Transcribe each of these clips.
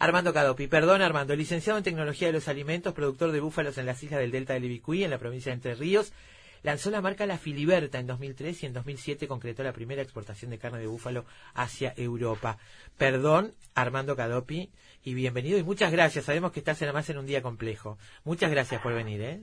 Armando Cadopi, perdón Armando, licenciado en Tecnología de los Alimentos, productor de búfalos en las islas del Delta del Ibicuí, en la provincia de Entre Ríos, lanzó la marca La Filiberta en 2003 y en 2007 concretó la primera exportación de carne de búfalo hacia Europa. Perdón, Armando Cadopi, y bienvenido y muchas gracias. Sabemos que estás además en un día complejo. Muchas gracias por venir. ¿eh?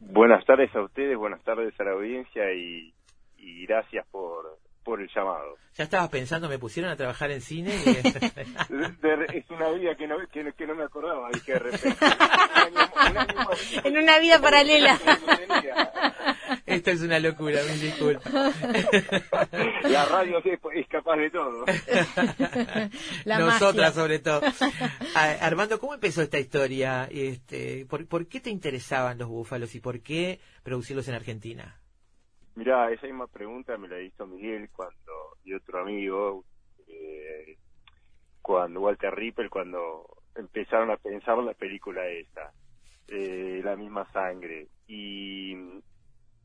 Buenas tardes a ustedes, buenas tardes a la audiencia y, y gracias por, por el llamado. Ya estabas pensando, me pusieron a trabajar en cine. es una vida que no, que, no me acordaba que de repente. en una vida paralela. Esto es una locura, mil disculpas. La radio es, capaz de todo. Nosotras sobre todo. Armando, ¿cómo empezó esta historia? Este, ¿por, ¿Por qué te interesaban los búfalos y por qué producirlos en Argentina? Mira, esa misma pregunta me la hizo Miguel cuando y otro amigo, eh, cuando Walter Rippel, cuando empezaron a pensar la película esta, eh, la misma sangre. Y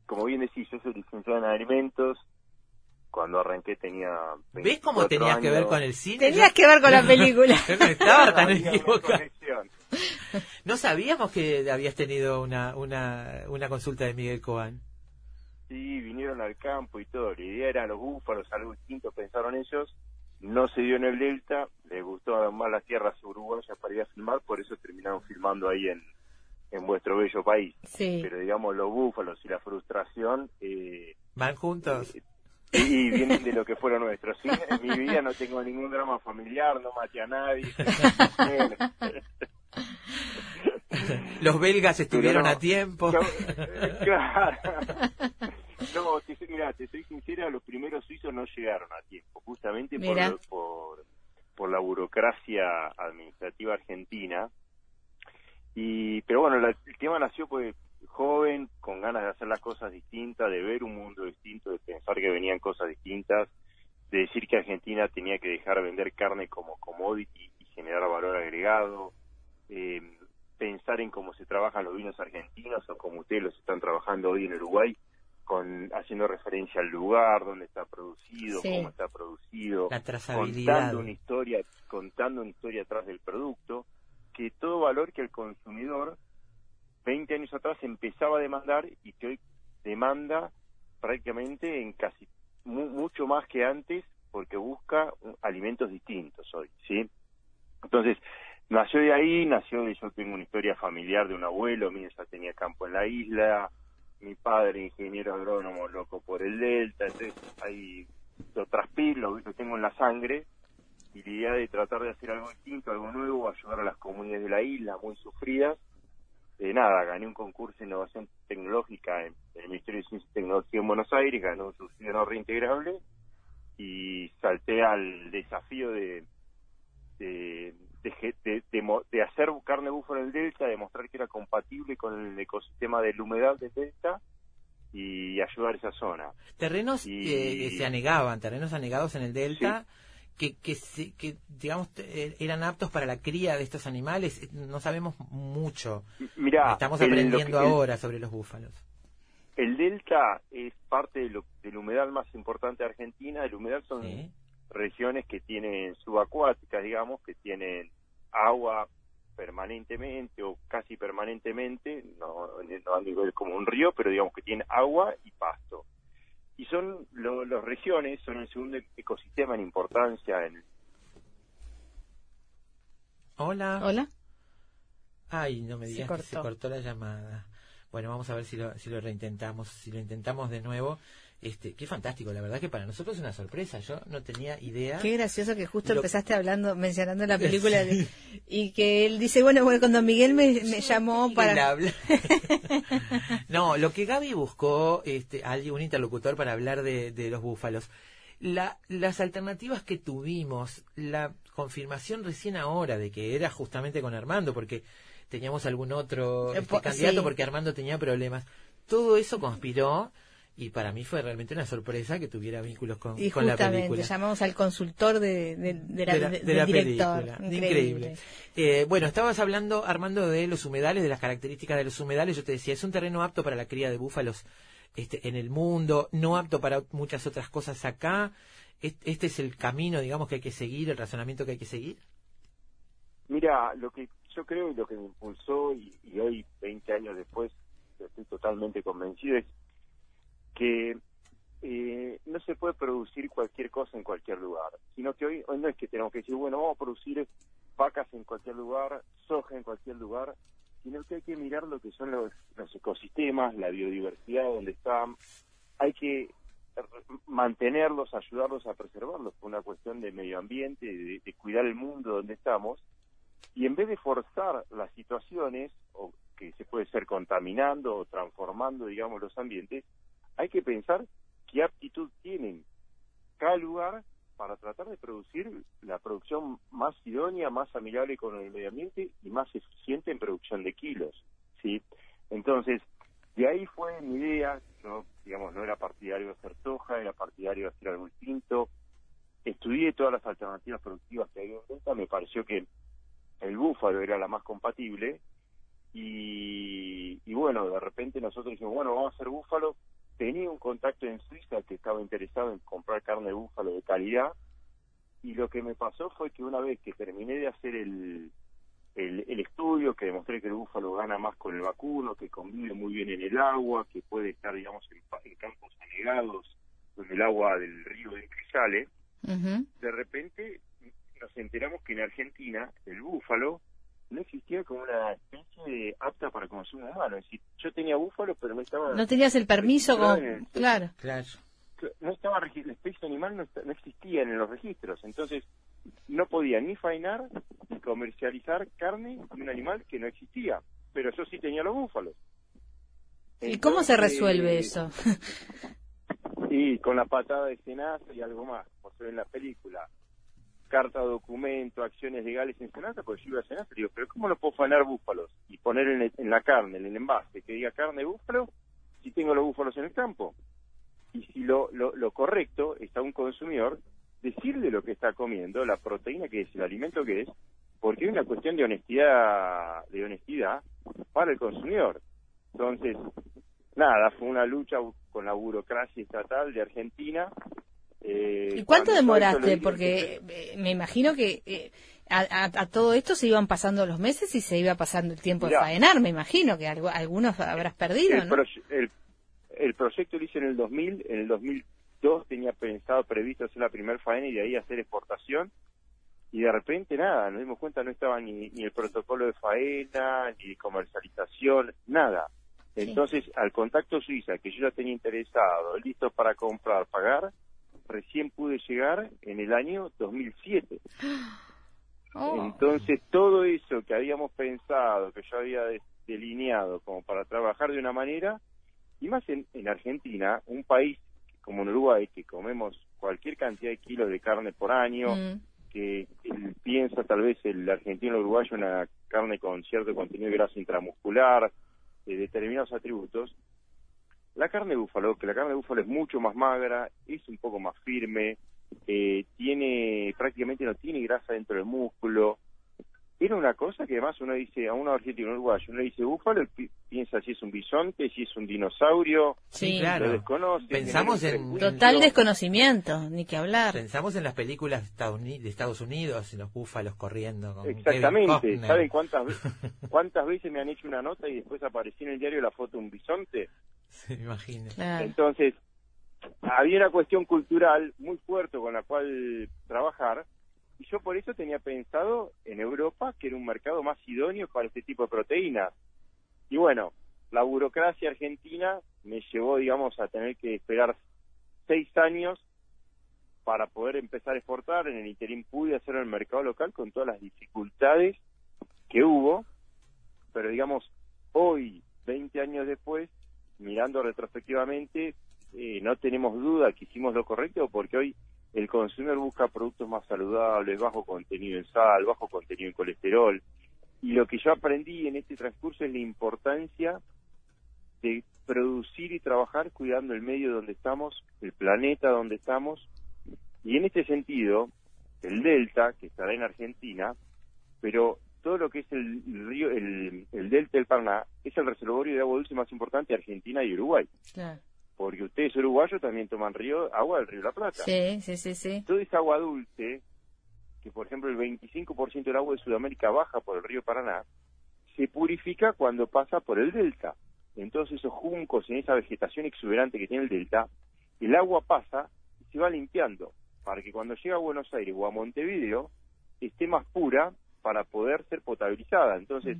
como bien decís, yo soy licenciado en alimentos. Cuando arranqué tenía. ¿Ves cómo tenías que ver con el cine? Tenías que ver con la película. no estaba tan equivocado. No sabíamos que habías tenido una, una, una consulta de Miguel Coan. Sí, vinieron al campo y todo. La idea era los búfalos, algo distinto, pensaron ellos. No se dio en el Delta, les gustó más las tierras uruguayas para ir a filmar, por eso terminaron filmando ahí en, en vuestro bello país. Sí. Pero digamos, los búfalos y la frustración... Eh, ¿Van juntos? Eh, y vienen de lo que fueron nuestros. en mi vida no tengo ningún drama familiar, no maté a nadie. Los belgas estuvieron a tiempo. claro. No, te, mira, te soy sincera, los primeros suizos no llegaron a tiempo, justamente por, por, por, la burocracia administrativa argentina. Y, pero bueno, el tema nació pues joven, con ganas de hacer las cosas distintas, de ver un mundo distinto, de pensar que venían cosas distintas, de decir que Argentina tenía que dejar de vender carne como commodity y generar valor agregado. Eh, pensar en cómo se trabajan los vinos argentinos o como ustedes los están trabajando hoy en Uruguay, con haciendo referencia al lugar donde está producido, cómo está producido, contando una historia, contando una historia atrás del producto, que todo valor que el consumidor 20 años atrás empezaba a demandar y que hoy demanda prácticamente en casi mucho más que antes porque busca alimentos distintos hoy, ¿sí? Entonces, nació de ahí, nació de yo tengo una historia familiar de un abuelo, mi ya tenía campo en la isla, mi padre ingeniero agrónomo loco por el delta, entonces ahí lo transpiro, lo, tengo en la sangre y la idea de tratar de hacer algo distinto, algo nuevo, ayudar a las comunidades de la isla muy sufridas. de nada, gané un concurso de innovación tecnológica en, el Ministerio de Ciencia y Tecnología en Buenos Aires, gané un subsidio no reintegrable y salté al desafío de, de de, de, hacer carne búfalo en el delta, demostrar que era compatible con el ecosistema de la humedad del delta y ayudar a esa zona. Terrenos que se anegaban, terrenos anegados en el delta. Que, que, que, digamos, eh, eran aptos para la cría de estos animales. No sabemos mucho. Mira, Estamos aprendiendo ahora sobre los búfalos. El delta es parte de, lo, de la humedal más importante de Argentina. El humedal son regiones que tienen subacuáticas, digamos, que tienen agua permanentemente o casi permanentemente, no, no a nivel como un río, pero digamos que tienen agua y pasto. Y son las regiones, son el segundo ecosistema en importancia en... Hola. Hola. Ay, no me digas que se cortó la llamada. Bueno, vamos a ver si lo, si lo reintentamos, si lo intentamos de nuevo. Este, qué fantástico, la verdad que para nosotros es una sorpresa, yo no tenía idea. Qué gracioso que justo empezaste hablando, mencionando la película y que él dice, bueno, bueno, cuando Miguel me, llamó para... no, lo que Gaby buscó, este, un interlocutor para hablar de, los búfalos. La, las alternativas que tuvimos, la confirmación recién ahora de que era justamente con Armando, porque teníamos algún otro eh, este, candidato, porque Armando tenía problemas. Todo eso conspiró y para mí fue realmente una sorpresa que tuviera vínculos con, la película. llamamos al consultor de, la, del director. Increíble. Eh, bueno, estabas hablando, Armando, de los humedales, de las características de los humedales. Yo te decía, es un terreno apto para la cría de búfalos este, en el mundo, no apto para muchas otras cosas acá. ¿Este es el camino, digamos, que hay que seguir, el razonamiento que hay que seguir? Mira, lo que yo creo y lo que me impulsó, y, hoy, 20 años después, estoy totalmente convencido, es que eh, no se puede producir cualquier cosa en cualquier lugar, sino que hoy, hoy no es que tenemos que decir, bueno, vamos a producir vacas en cualquier lugar, soja en cualquier lugar, sino que hay que mirar lo que son los, los ecosistemas, la biodiversidad donde están, hay que mantenerlos, ayudarlos a preservarlos por una cuestión de medio ambiente, de, cuidar el mundo donde estamos, y en vez de forzar las situaciones, o que se puede ser contaminando o transformando, digamos, los ambientes, hay que pensar qué aptitud tienen cada lugar para tratar de producir la producción más idónea, más amigable con el medio ambiente y más eficiente en producción de kilos, ¿sí? Entonces, de ahí fue mi idea, yo, digamos, no era partidario de hacer soja, era partidario de hacer algo distinto. Estudié todas las alternativas productivas que había en venta, me pareció que el búfalo era la más compatible y, y bueno, de repente nosotros dijimos, bueno, vamos a hacer búfalo. Tenía un contacto en Suiza que estaba interesado en comprar carne de búfalo de calidad y lo que me pasó fue que una vez que terminé de hacer el, el, estudio que demostré que el búfalo gana más con el vacuno, que convive muy bien en el agua, que puede estar, digamos, en, campos anegados, donde el agua del río de que sale, de repente nos enteramos que en Argentina el búfalo no existía como una especie apta para consumo humano. Es decir, yo tenía búfalo, pero no estaba... No tenías el permiso con... Claro. Claro. No estaba... La especie animal no, no existía en los registros. Entonces, no podía ni fainar ni comercializar carne de un animal que no existía, pero yo sí tenía los búfalos. ¿Y cómo se resuelve eso? Y con la patada de Senasa y algo más, como se ve en la película. Carta, documento, acciones legales en Senasa, pues yo iba a Senasa digo, pero ¿cómo no puedo fanar búfalos? Y poner en, la carne, en el envase, que diga carne búfalo, si tengo los búfalos en el campo. Y si lo, lo, lo correcto está un consumidor decirle lo que está comiendo, la proteína que es, el alimento que es, porque es una cuestión de honestidad, de honestidad para el consumidor. Entonces, nada, fue una lucha con la burocracia estatal de Argentina. Eh, ¿Y cuánto demoraste? Porque eh, me imagino que eh, a, todo esto se iban pasando los meses y se iba pasando el tiempo de faenar, me imagino que algunos habrás perdido, el, ¿no? el, el, proyecto lo hice en el 2000, en el 2000 tenía pensado, previsto hacer la primer faena y de ahí hacer exportación. Y de repente nada, nos dimos cuenta, no estaba ni, ni el protocolo de faena, ni de comercialización, nada. Entonces, al contacto Suiza, que yo ya tenía interesado, listo para comprar, pagar, recién pude llegar en el año 2007. Entonces, todo eso que habíamos pensado, que yo había delineado como para trabajar de una manera, y más en, en Argentina, un país como en Uruguay, que comemos cualquier cantidad de kilos de carne por año, mm. que piensa tal vez el argentino uruguayo una carne con cierto contenido de grasa intramuscular, de determinados atributos, la carne de búfalo, que la carne de búfalo es mucho más magra, es un poco más firme, eh, tiene prácticamente no tiene grasa dentro del músculo, era una cosa que además uno dice, a un argentino, un uruguayo, uno dice búfalo, piensa si es un bisonte, si es un dinosaurio, sí, claro. lo desconoce. Pensamos en... Total desconocimiento, ni que hablar. Pensamos en las películas de Estados Unidos, en los búfalos corriendo. Con Exactamente, ¿saben cuántas, cuántas veces me han hecho una nota y después apareció en el diario la foto de un bisonte? Se me imagino. Entonces, había una cuestión cultural muy fuerte con la cual trabajar, y yo por eso tenía pensado en Europa, que era un mercado más idóneo para este tipo de proteínas. Y bueno, la burocracia argentina me llevó, digamos, a tener que esperar seis años para poder empezar a exportar. En el interín pude hacerlo en el mercado local con todas las dificultades que hubo, pero digamos, hoy, 20 años después, mirando retrospectivamente, eh, no tenemos duda que hicimos lo correcto porque hoy el consumidor busca productos más saludables, bajo contenido en sal, bajo contenido en colesterol. Y lo que yo aprendí en este transcurso es la importancia de producir y trabajar cuidando el medio donde estamos, el planeta donde estamos. Y en este sentido, el delta, que estará en Argentina, pero todo lo que es el, río, el, delta del Paraná, es el reservorio de agua dulce más importante de Argentina y Uruguay porque ustedes uruguayos también toman río, agua del río La Plata. Sí, sí, sí, sí. Toda esa agua dulce que por ejemplo el 25% del agua de Sudamérica baja por el río Paraná, se purifica cuando pasa por el delta. Entonces esos juncos, en esa vegetación exuberante que tiene el delta, el agua pasa y se va limpiando para que cuando llega a Buenos Aires o a Montevideo esté más pura para poder ser potabilizada. Entonces,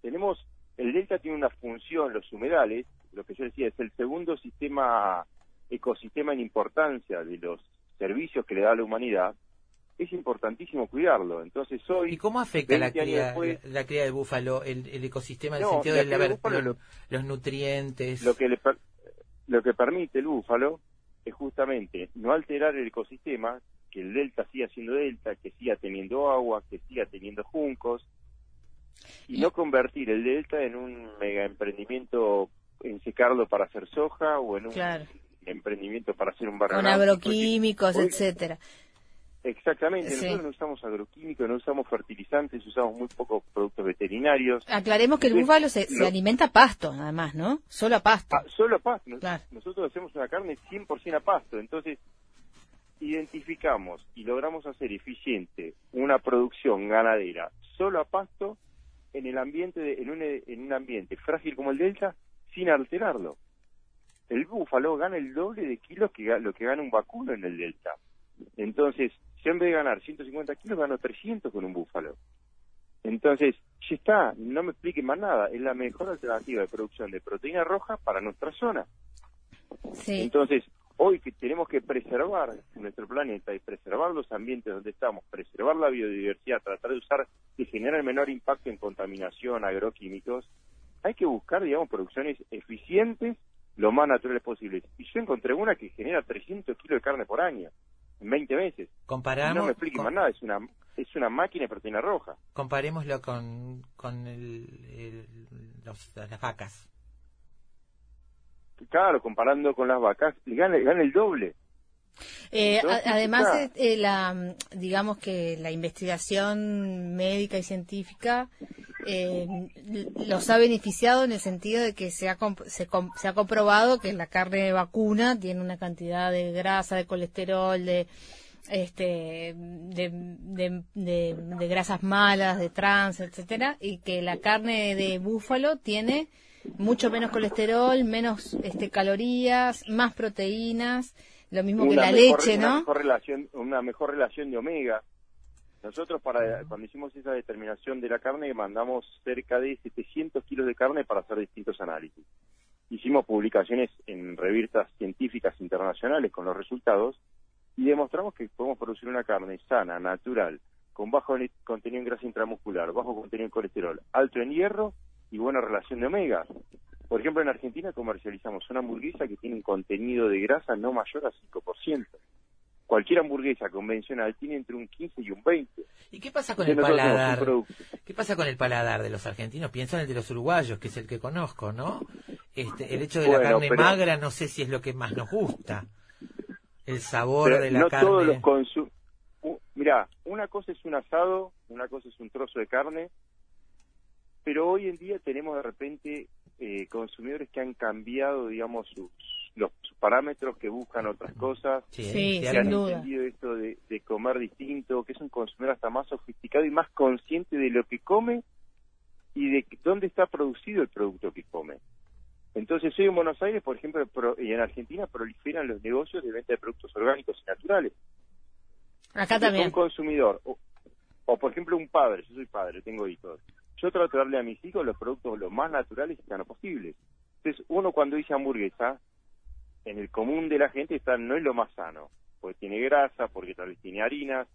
tenemos, el delta tiene una función, los humedales, lo que yo decía, es el segundo sistema, ecosistema en importancia de los servicios que le da a la humanidad, es importantísimo cuidarlo. Entonces hoy... ¿Y cómo afecta la cría, la cría de búfalo, el, ecosistema en el sentido de la, los nutrientes? Lo que, lo que permite el búfalo es justamente no alterar el ecosistema, que el delta siga siendo delta, que siga teniendo agua, que siga teniendo juncos, y no convertir el delta en un mega emprendimiento en secarlo para hacer soja o en un emprendimiento para hacer un barrio. Con agroquímicos, etcétera. Exactamente, nosotros no usamos agroquímicos, no usamos fertilizantes, usamos muy pocos productos veterinarios. Aclaremos que el búfalo se, alimenta a pasto, nada más, ¿no? Solo a pasto. Ah, solo a pasto. Nosotros hacemos una carne 100% a pasto, entonces identificamos y logramos hacer eficiente una producción ganadera solo a pasto en el ambiente en, un, en un ambiente frágil como el delta sin alterarlo. El búfalo gana el doble de kilos que lo que gana un vacuno en el delta. Entonces, si en vez de ganar 150 kilos, gano 300 con un búfalo. Entonces, ya está, no me expliquen más nada, es la mejor alternativa de producción de proteína roja para nuestra zona. Entonces, hoy que tenemos que preservar nuestro planeta y preservar los ambientes donde estamos, preservar la biodiversidad, tratar de usar y generar el menor impacto en contaminación, agroquímicos, hay que buscar, digamos, producciones eficientes lo más naturales posibles. Y yo encontré una que genera 300 kilos de carne por año en 20 meses. Comparamos, no me explique más nada, es una, es una máquina de proteína roja. Comparémoslo con, con el, las vacas. Claro, comparando con las vacas, gana, gana el doble. Eh, además, eh, la, digamos que la investigación médica y científica eh, los ha beneficiado en el sentido de que se ha, se, se, ha comprobado que la carne de vacuna tiene una cantidad de grasa, de colesterol, de este de, de, grasas malas, de trans, etcétera, y que la carne de búfalo tiene mucho menos colesterol, menos este calorías, más proteínas, lo mismo que la leche, ¿no? Una mejor relación, una mejor relación de omega nosotros para cuando hicimos esa determinación de la carne mandamos cerca de 700 kilos de carne para hacer distintos análisis. Hicimos publicaciones en revistas científicas internacionales con los resultados y demostramos que podemos producir una carne sana, natural, con bajo contenido en grasa intramuscular, bajo contenido en colesterol, alto en hierro y buena relación de omega. Por ejemplo, en Argentina comercializamos una hamburguesa que tiene un contenido de grasa no mayor a 5% cualquier hamburguesa convencional tiene entre un 15 y un 20. ¿Y qué pasa con el paladar? ¿Qué pasa con el paladar de los argentinos? Pienso en el de los uruguayos, que es el que conozco, ¿no? Este, el hecho de la carne magra no sé si es lo que más nos gusta. El sabor de la no carne. Todos los Mira, una cosa es un asado, una cosa es un trozo de carne, pero hoy en día tenemos de repente eh, consumidores que han cambiado, digamos, sus los parámetros que buscan otras cosas, sí, que han entendido esto de, comer distinto, que es un consumidor hasta más sofisticado y más consciente de lo que come y de dónde está producido el producto que come. Entonces hoy en Buenos Aires, por ejemplo, y en Argentina proliferan los negocios de venta de productos orgánicos y naturales. Acá también. Un consumidor, o, o, por ejemplo un padre, yo soy padre, tengo hijos, yo trato de darle a mis hijos los productos lo más naturales y sanos posibles. Entonces uno cuando dice hamburguesa, en el común de la gente está no es lo más sano, porque tiene grasa, porque tal vez tiene harinas,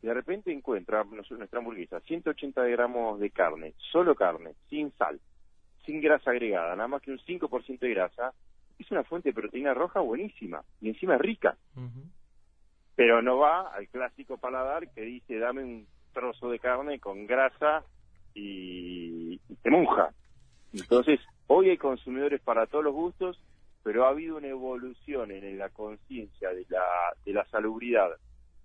y de repente encuentra nuestra hamburguesa 180 gramos de carne, solo carne, sin sal, sin grasa agregada, nada más que un 5% de grasa, es una fuente de proteína roja buenísima y encima es rica. Pero no va al clásico paladar que dice dame un trozo de carne con grasa y, y te monja. Entonces, hoy hay consumidores para todos los gustos pero ha habido una evolución en la conciencia de la, de la salubridad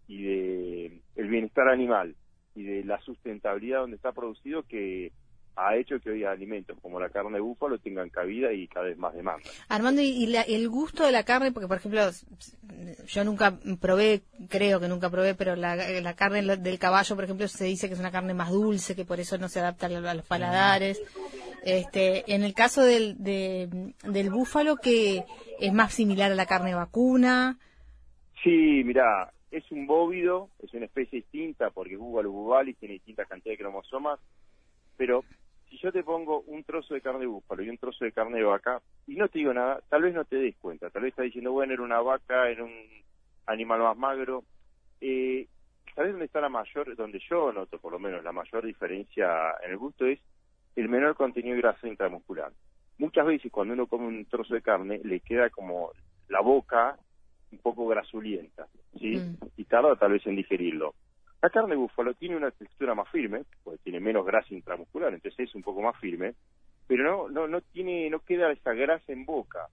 y de el bienestar animal y de la sustentabilidad donde está producido que ha hecho que hoy alimentos como la carne de búfalo tengan cabida y cada vez más demanda. Armando, ¿y, el gusto de la carne? Porque, por ejemplo, yo nunca probé, creo que nunca probé, pero la, carne del caballo, por ejemplo, se dice que es una carne más dulce, que por eso no se adapta a los paladares. Este, en el caso del, del búfalo, que es más similar a la carne vacuna. Sí, mira, es un bóvido, es una especie distinta porque búfalo bubalis tiene distintas cantidades de cromosomas, pero si yo te pongo un trozo de carne de búfalo y un trozo de carne de vaca y no te digo nada, tal vez no te des cuenta, tal vez estás diciendo, bueno, era una vaca, era un animal más magro. Eh, ¿Sabes dónde está la mayor, donde yo noto por lo menos la mayor diferencia en el gusto es el menor contenido de grasa intramuscular. Muchas veces cuando uno come un trozo de carne le queda como la boca un poco grasulienta, ¿sí? Mm. Y tarda tal vez en digerirlo. La carne de búfalo tiene una textura más firme, porque tiene menos grasa intramuscular, entonces es un poco más firme, pero no no no tiene no queda esa grasa en boca.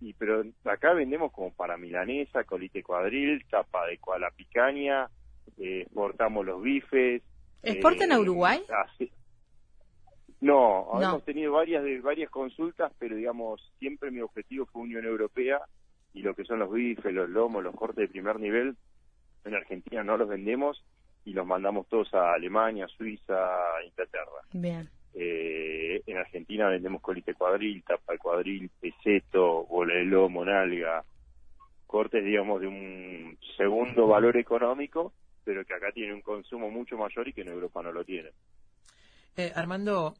Y pero acá vendemos como para milanesa, colite cuadril, tapa de coala picaña, eh, exportamos los bifes. ¿Exportan a eh, Uruguay? No, hemos tenido varias de varias consultas, pero digamos siempre mi objetivo fue Unión Europea y lo que son los bifes, los lomos, los cortes de primer nivel en Argentina no los vendemos y los mandamos todos a Alemania, Suiza, Inglaterra. Bien. Eh, en Argentina vendemos colite cuadril, tapa de cuadril, peseto, bolelo, monalga, cortes, digamos, de un segundo valor económico, pero que acá tiene un consumo mucho mayor y que en Europa no lo tiene. Eh, Armando,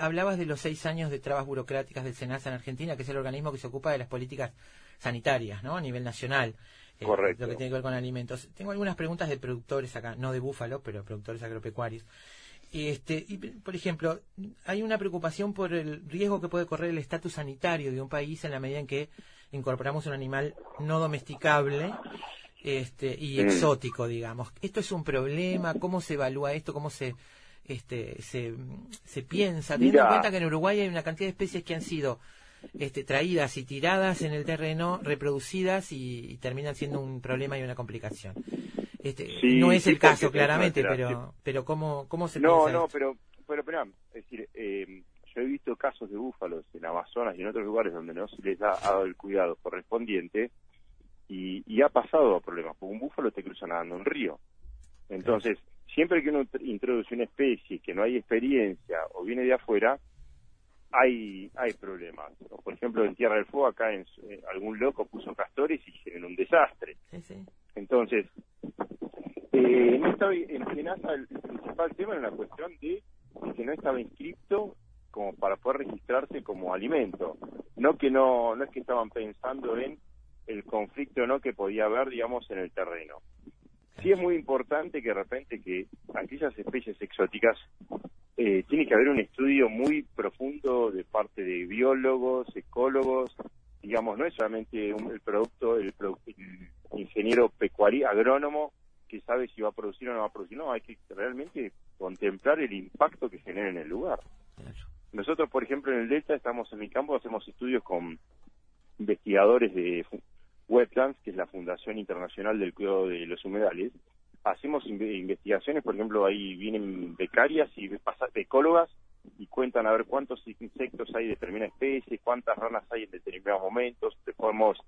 hablabas de los seis años de trabas burocráticas del SENASA en Argentina, que es el organismo que se ocupa de las políticas sanitarias, ¿no? A nivel nacional. Eh, Correcto. Lo que tiene que ver con alimentos. Tengo algunas preguntas de productores acá, no de búfalo, pero productores agropecuarios. Este, y, por ejemplo, hay una preocupación por el riesgo que puede correr el estatus sanitario de un país en la medida en que incorporamos un animal no domesticable este, y mm. exótico, digamos. ¿Esto es un problema? ¿Cómo se evalúa esto? ¿Cómo se, este, se, se piensa? Teniendo en cuenta que en Uruguay hay una cantidad de especies que han sido este, traídas y tiradas en el terreno, reproducidas y, terminan siendo un problema y una complicación. Este, no es el caso, claramente, pero, pero ¿cómo, cómo se No, no, pero, pero, pero, es decir, eh, yo he visto casos de búfalos en Amazonas y en otros lugares donde no se les ha dado el cuidado correspondiente y, y ha pasado problemas, porque un búfalo te cruza nadando un río. Entonces, siempre que uno introduce una especie que no hay experiencia o viene de afuera, hay hay problemas. Por ejemplo, en Tierra del Fuego, acá en, eh, algún loco puso castores y hicieron un desastre. Entonces, eh, en, esta, en el principal tema era una cuestión de, que no estaba inscrito como para poder registrarse como alimento. No que no, no es que estaban pensando en el conflicto no que podía haber, digamos, en el terreno. Sí es muy importante que de repente que aquellas especies exóticas eh, tiene que haber un estudio muy profundo de parte de biólogos, ecólogos, digamos, no es solamente el producto, el, ingeniero pecuario, agrónomo, que sabe si va a producir o no va a producir, no, hay que realmente contemplar el impacto que genera en el lugar. Nosotros, por ejemplo, en el Delta estamos en mi campo, hacemos estudios con investigadores de Wetlands, que es la Fundación Internacional del Cuidado de los Humedales, hacemos investigaciones, por ejemplo, ahí vienen becarias y ecólogas y cuentan a ver cuántos insectos hay de determinada especie, cuántas ranas hay en determinados momentos, ponemos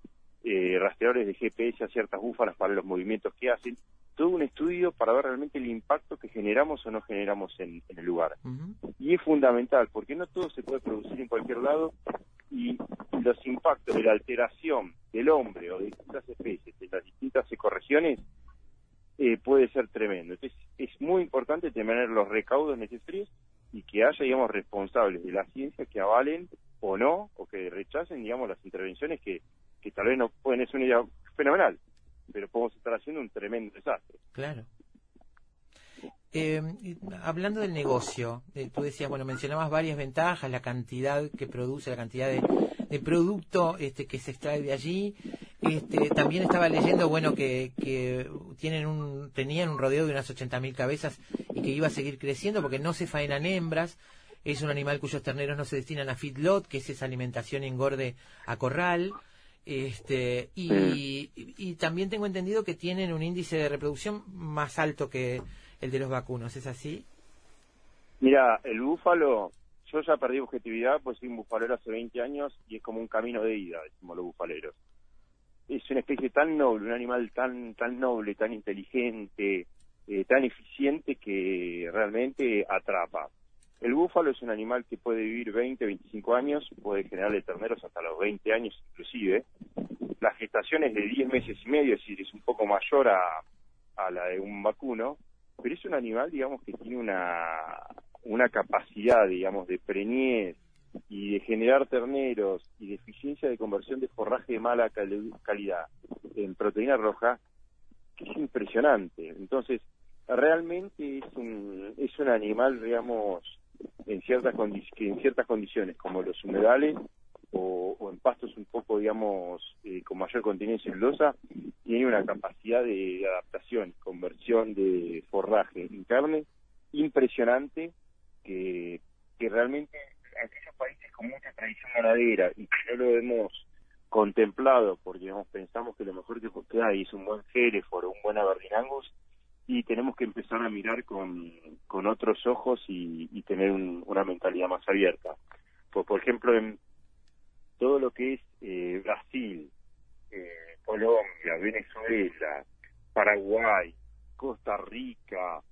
eh, rastreadores de GPS a ciertas búfalas para los movimientos que hacen, todo un estudio para ver realmente el impacto que generamos o no generamos en, el lugar. Y es fundamental, porque no todo se puede producir en cualquier lado y los impactos de la alteración del hombre o de distintas especies en las distintas ecorregiones eh, puede ser tremendo. Entonces, es muy importante tener los recaudos necesarios y que haya, digamos, responsables de la ciencia que avalen o no, o que rechacen, digamos, las intervenciones que, que tal vez no pueden ser una idea fenomenal, pero podemos estar haciendo un tremendo desastre. Claro. Eh, hablando del negocio, eh, tú decías, bueno, mencionabas varias ventajas, la cantidad que produce, la cantidad de, de producto este, que se extrae de allí, este, también estaba leyendo, bueno, que, que tienen un, tenían un rodeo de unas 80.000 cabezas y que iba a seguir creciendo porque no se faenan hembras. Es un animal cuyos terneros no se destinan a feedlot, que es esa alimentación engorde a corral. Este, y, y, también tengo entendido que tienen un índice de reproducción más alto que el de los vacunos, ¿es así? Mira, el búfalo, yo ya perdí objetividad, pues soy un bufalero hace 20 años y es como un camino de ida, decimos los bufaleros. Es una especie tan noble, un animal tan, tan noble, tan inteligente, eh, tan eficiente que realmente atrapa. El búfalo es un animal que puede vivir 20, 25 años, puede generarle terneros hasta los 20 años inclusive. La gestación es de 10 meses y medio, es decir, es un poco mayor a, a la de un vacuno, pero es un animal, digamos, que tiene una, una capacidad, digamos, de preñez y de generar terneros y de eficiencia de conversión de forraje de mala calidad en proteína roja que es impresionante. Entonces, realmente es un, es un animal, digamos, en ciertas, que en ciertas condiciones, como los humedales o, en pastos un poco, digamos, eh, con mayor contenido celulosa, tiene una capacidad de, adaptación, conversión de forraje en carne impresionante que, que realmente aquellos países con mucha tradición ganadera y que no lo hemos contemplado porque digamos, pensamos que lo mejor que, hay es un buen Hereford o un buen Aberdeen Angus y tenemos que empezar a mirar con, con otros ojos y, tener una mentalidad más abierta. Pues, por ejemplo, en todo lo que es eh, Brasil, eh, Colombia, Venezuela, Paraguay, Costa Rica,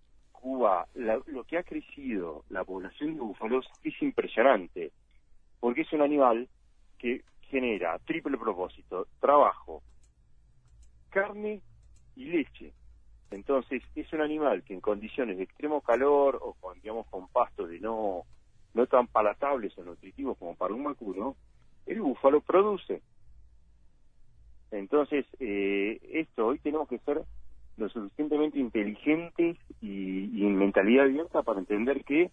Cuba, lo que ha crecido la población de búfalos es impresionante, porque es un animal que genera triple propósito, trabajo, carne y leche. Entonces, es un animal que en condiciones de extremo calor o con, digamos, con pastos de no, no tan palatables o nutritivos como para un vacuno, el búfalo produce. Entonces, eh, esto hoy tenemos que ser lo suficientemente inteligentes y, y, en mentalidad abierta para entender que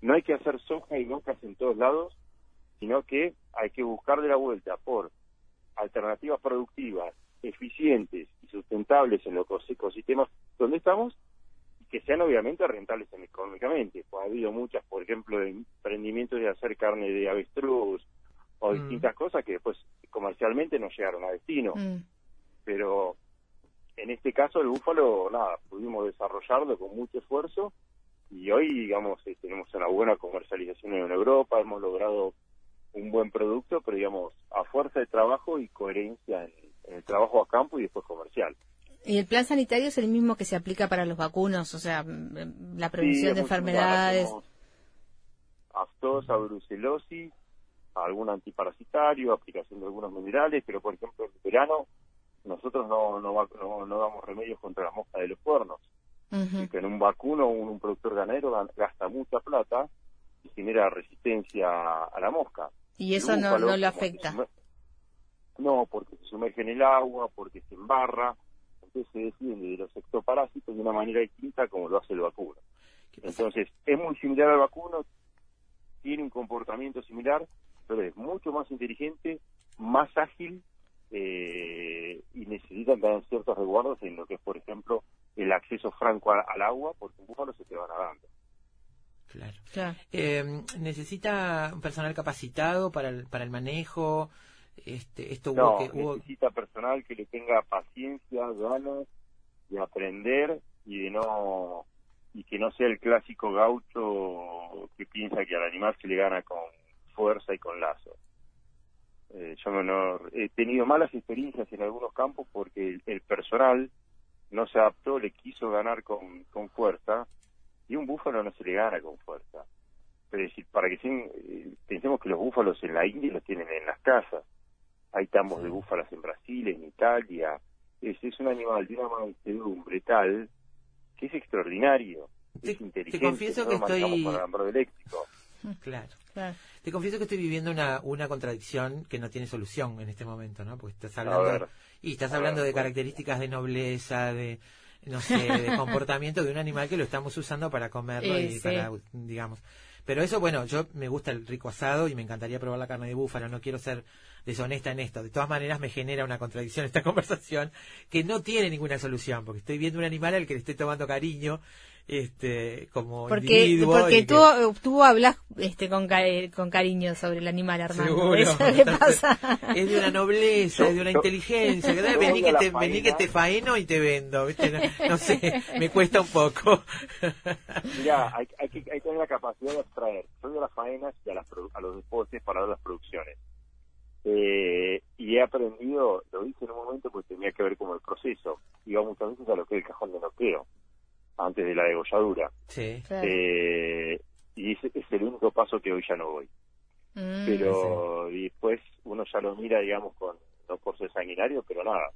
no hay que hacer soja y moscas en todos lados, sino que hay que buscar de la vuelta por alternativas productivas eficientes y sustentables en los ecosistemas donde estamos y que sean obviamente rentables económicamente. Pues ha habido muchas, por ejemplo, emprendimientos de hacer carne de avestruz o mm. distintas cosas que después comercialmente no llegaron a destino. Mm. Pero en este caso el búfalo, nada, pudimos desarrollarlo con mucho esfuerzo y hoy, digamos, eh, tenemos una buena comercialización en Europa, hemos logrado un buen producto, pero digamos, a fuerza de trabajo y coherencia en, el trabajo a campo y después comercial. ¿Y el plan sanitario es el mismo que se aplica para los vacunos? O sea, mm, la prevención de enfermedades. Aftosa, brucelosis, algún antiparasitario, aplicación de algunos minerales, pero por ejemplo en verano nosotros no, no, no, damos remedios contra la mosca de los cuernos. que en un vacuno un, un productor ganadero gasta mucha plata y genera resistencia a la mosca. ¿Y eso no, no lo afecta? No, porque se sumerge en el agua, porque se embarra, entonces se defiende de los ectoparásitos de una manera distinta como lo hace el vacuno. Entonces, es muy similar al vacuno, tiene un comportamiento similar, pero es mucho más inteligente, más ágil eh, y necesitan tener ciertos resguardos en lo que es, por ejemplo, el acceso franco al agua, porque un búfalo se te va nadando. Claro. Eh, ¿Necesita un personal capacitado para el, para el manejo? Este, esto no, necesita personal que le tenga paciencia, ganas de aprender y de no y que no sea el clásico gaucho que piensa que al animal se le gana con fuerza y con lazo. Eh, yo no, he tenido malas experiencias en algunos campos porque el, personal no se adaptó, le quiso ganar con, con fuerza y un búfalo no se le gana con fuerza. Es decir, para que eh, pensemos que los búfalos en la India los tienen en las casas. Hay tambos de búfalos en Brasil, en Italia. Es, es un animal de una mansedumbre tal que es extraordinario. es inteligente. Te confieso que estoy... eléctrico. Claro, claro. Te confieso que estoy viviendo una, una contradicción que no tiene solución en este momento, ¿no? Porque estás hablando, y estás hablando de características de nobleza, de, no sé, de comportamiento de un animal que lo estamos usando para comerlo y para, digamos. Pero eso, bueno, yo me gusta el rico asado y me encantaría probar la carne de búfalo, no quiero ser deshonesta en esto. De todas maneras, me genera una contradicción esta conversación que no tiene ninguna solución, porque estoy viendo un animal al que le estoy tomando cariño este como porque, individuo. Porque tú, tú hablas este, con, con cariño sobre el animal, Armando. Eso pasa. Es de una nobleza, es de una inteligencia. Que vení, que te, vení que te faeno y te vendo. No, sé, me cuesta un poco. Mira, hay, hay, que, hay que tener la capacidad de abstraer. Soy de las faenas y a, las, a los deportes para ver las producciones. Eh, y he aprendido, lo hice en un momento porque tenía que ver con el proceso. Iba muchas veces a lo que es el cajón de noqueo antes de la degolladura. Sí. Eh, y ese es el único paso que hoy ya no voy. Mm. pero después uno ya lo mira, digamos, con no por ser sanguinario, pero nada.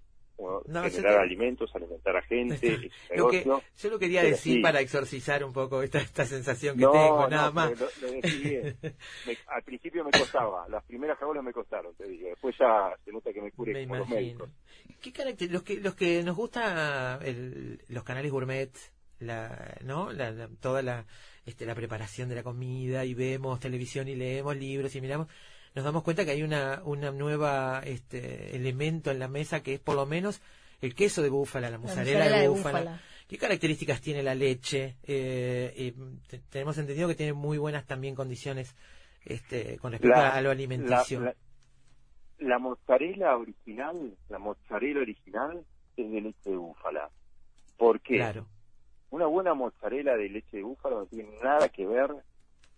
generar alimentos, alimentar a gente, lo que, yo lo quería decir para exorcizar un poco esta, esta sensación que tengo, nada más. al principio me costaba, las primeras jabolas me costaron, te digo. Después ya se nota que me cure me como los médicos. ¿Qué carácter? Los que, los que nos gusta los canales gourmet, la, ¿no? La, toda la, este, la preparación de la comida y vemos televisión y leemos libros y miramos, nos damos cuenta que hay una, una nueva este, elemento en la mesa que es por lo menos el queso de búfala, la mozzarella, de, búfala. ¿Qué características tiene la leche? Eh, tenemos entendido que tiene muy buenas también condiciones este, con respecto a lo alimenticio. La, la, mozzarella original, la mozzarella original es de leche de búfala. ¿Por qué? Claro una buena mozzarella de leche de búfalo no tiene nada que ver,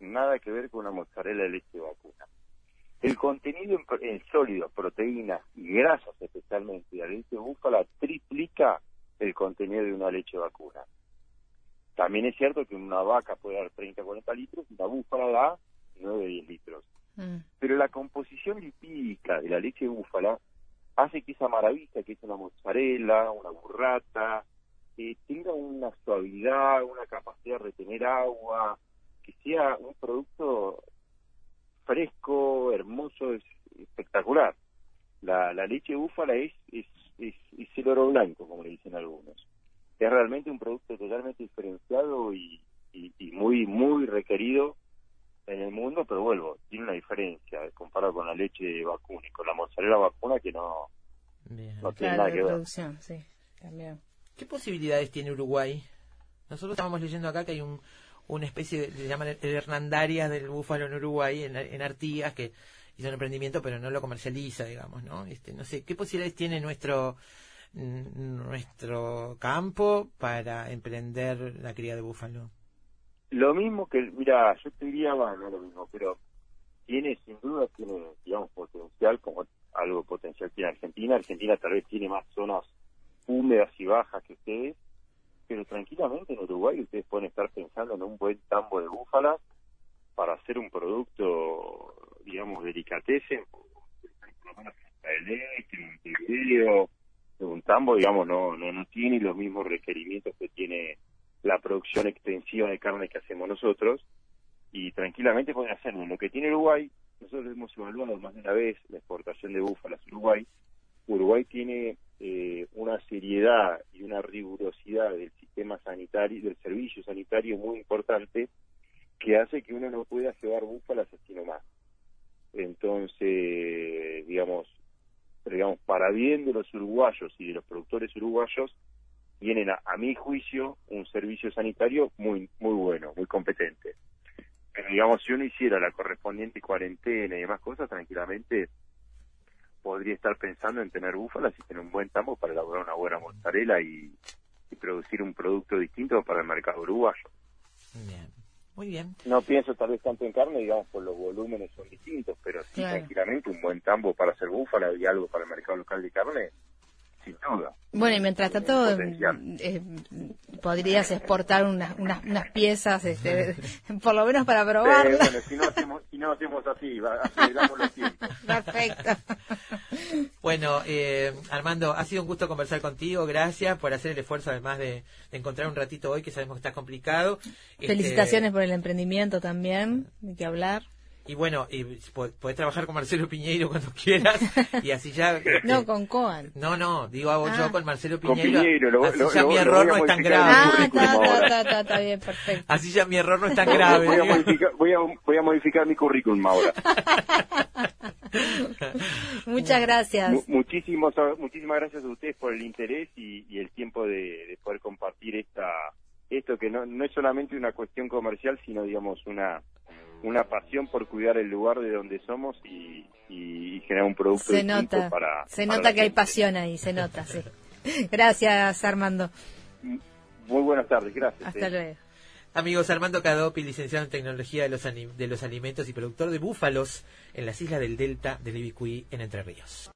nada que ver con una mozzarella de leche de vacuna. El contenido en, sólidos, proteínas y grasas especialmente de la leche de búfala triplica el contenido de una leche vacuna. También es cierto que una vaca puede dar 30 40 litros y una búfala da 9 10 litros. Mm. Pero la composición lipídica de la leche de búfala hace que esa maravilla que es una mozzarella, una burrata, que tenga una suavidad, una capacidad de retener agua, que sea un producto fresco, hermoso, es espectacular. La, la leche búfala es, es, es, el oro blanco, como le dicen algunos. Es realmente un producto totalmente diferenciado y, y, muy, muy requerido en el mundo, pero vuelvo, tiene una diferencia comparado con la leche vacuna y con la mozzarella vacuna que no, no tiene nada que ver. Sí, también. ¿Qué posibilidades tiene Uruguay? Nosotros estábamos leyendo acá que hay un, una especie, de, le llaman el Hernandarias del búfalo en Uruguay, en, en Artigas, que hizo un emprendimiento pero no lo comercializa, digamos, ¿no? Este, no sé, ¿qué posibilidades tiene nuestro nuestro campo para emprender la cría de búfalo? Lo mismo que, mira, yo te diría, bueno, no lo mismo, pero tiene, sin duda, tiene, digamos, potencial, como algo potencial tiene Argentina. Argentina tal vez tiene más zonas húmedas y bajas que ustedes, pero tranquilamente en Uruguay ustedes pueden estar pensando en un buen tambo de búfala para hacer un producto, digamos, delicatessen, un tambo, digamos, no, no, no tiene los mismos requerimientos que tiene la producción extensiva de carne que hacemos nosotros, y tranquilamente pueden hacerlo. Lo que tiene Uruguay, nosotros hemos evaluado más de una vez la exportación de búfalas a Uruguay, Uruguay tiene eh, una seriedad y una rigurosidad del sistema sanitario, del servicio sanitario muy importante, que hace que uno no pueda llevar búfalas así nomás. Entonces, digamos, digamos, para bien de los uruguayos y de los productores uruguayos, tienen a, a mi juicio un servicio sanitario muy muy bueno, muy competente. Pero digamos, si uno hiciera la correspondiente cuarentena y demás cosas, tranquilamente podría estar pensando en tener búfalas y tener un buen tambo para elaborar una buena mozzarella y, producir un producto distinto para el mercado uruguayo. Bien, muy bien. No pienso tal vez tanto en carne, digamos, por los volúmenes son distintos, pero sí tranquilamente un buen tambo para hacer búfala y algo para el mercado local de carne sin duda. Bueno, y mientras tanto, eh, podrías exportar unas, unas, unas piezas, este, por lo menos para probarlas. bueno, si no hacemos, si no hacemos así, aceleramos los tiempos. Perfecto. Bueno, eh, Armando, ha sido un gusto conversar contigo. Gracias por hacer el esfuerzo, además de, encontrar un ratito hoy, que sabemos que está complicado. Felicitaciones este, por el emprendimiento también, de que hablar y bueno, y podés trabajar con Marcelo Piñeiro cuando quieras y así ya... no, con Coan. No, no, digo hago yo ah. con Marcelo Piñeiro. Piñeiro así ya mi error no es tan grave. Ah, está, está, está, bien, perfecto. Así ya mi error no es tan grave. Voy a, modificar, voy a, voy a modificar mi currículum ahora. Muchas gracias. muchísimas muchísimas gracias a ustedes por el interés y, y el tiempo de, de poder compartir esta esto que no, no es solamente una cuestión comercial, sino, digamos, una una pasión por cuidar el lugar de donde somos y, generar un producto se nota, para se nota que hay pasión ahí se nota sí. Gracias Armando. Muy buenas tardes gracias hasta eh. luego. Amigos, Armando Cadopi, licenciado en Tecnología de los, de los Alimentos y productor de búfalos en las islas del Delta del Ibicuí, en Entre Ríos.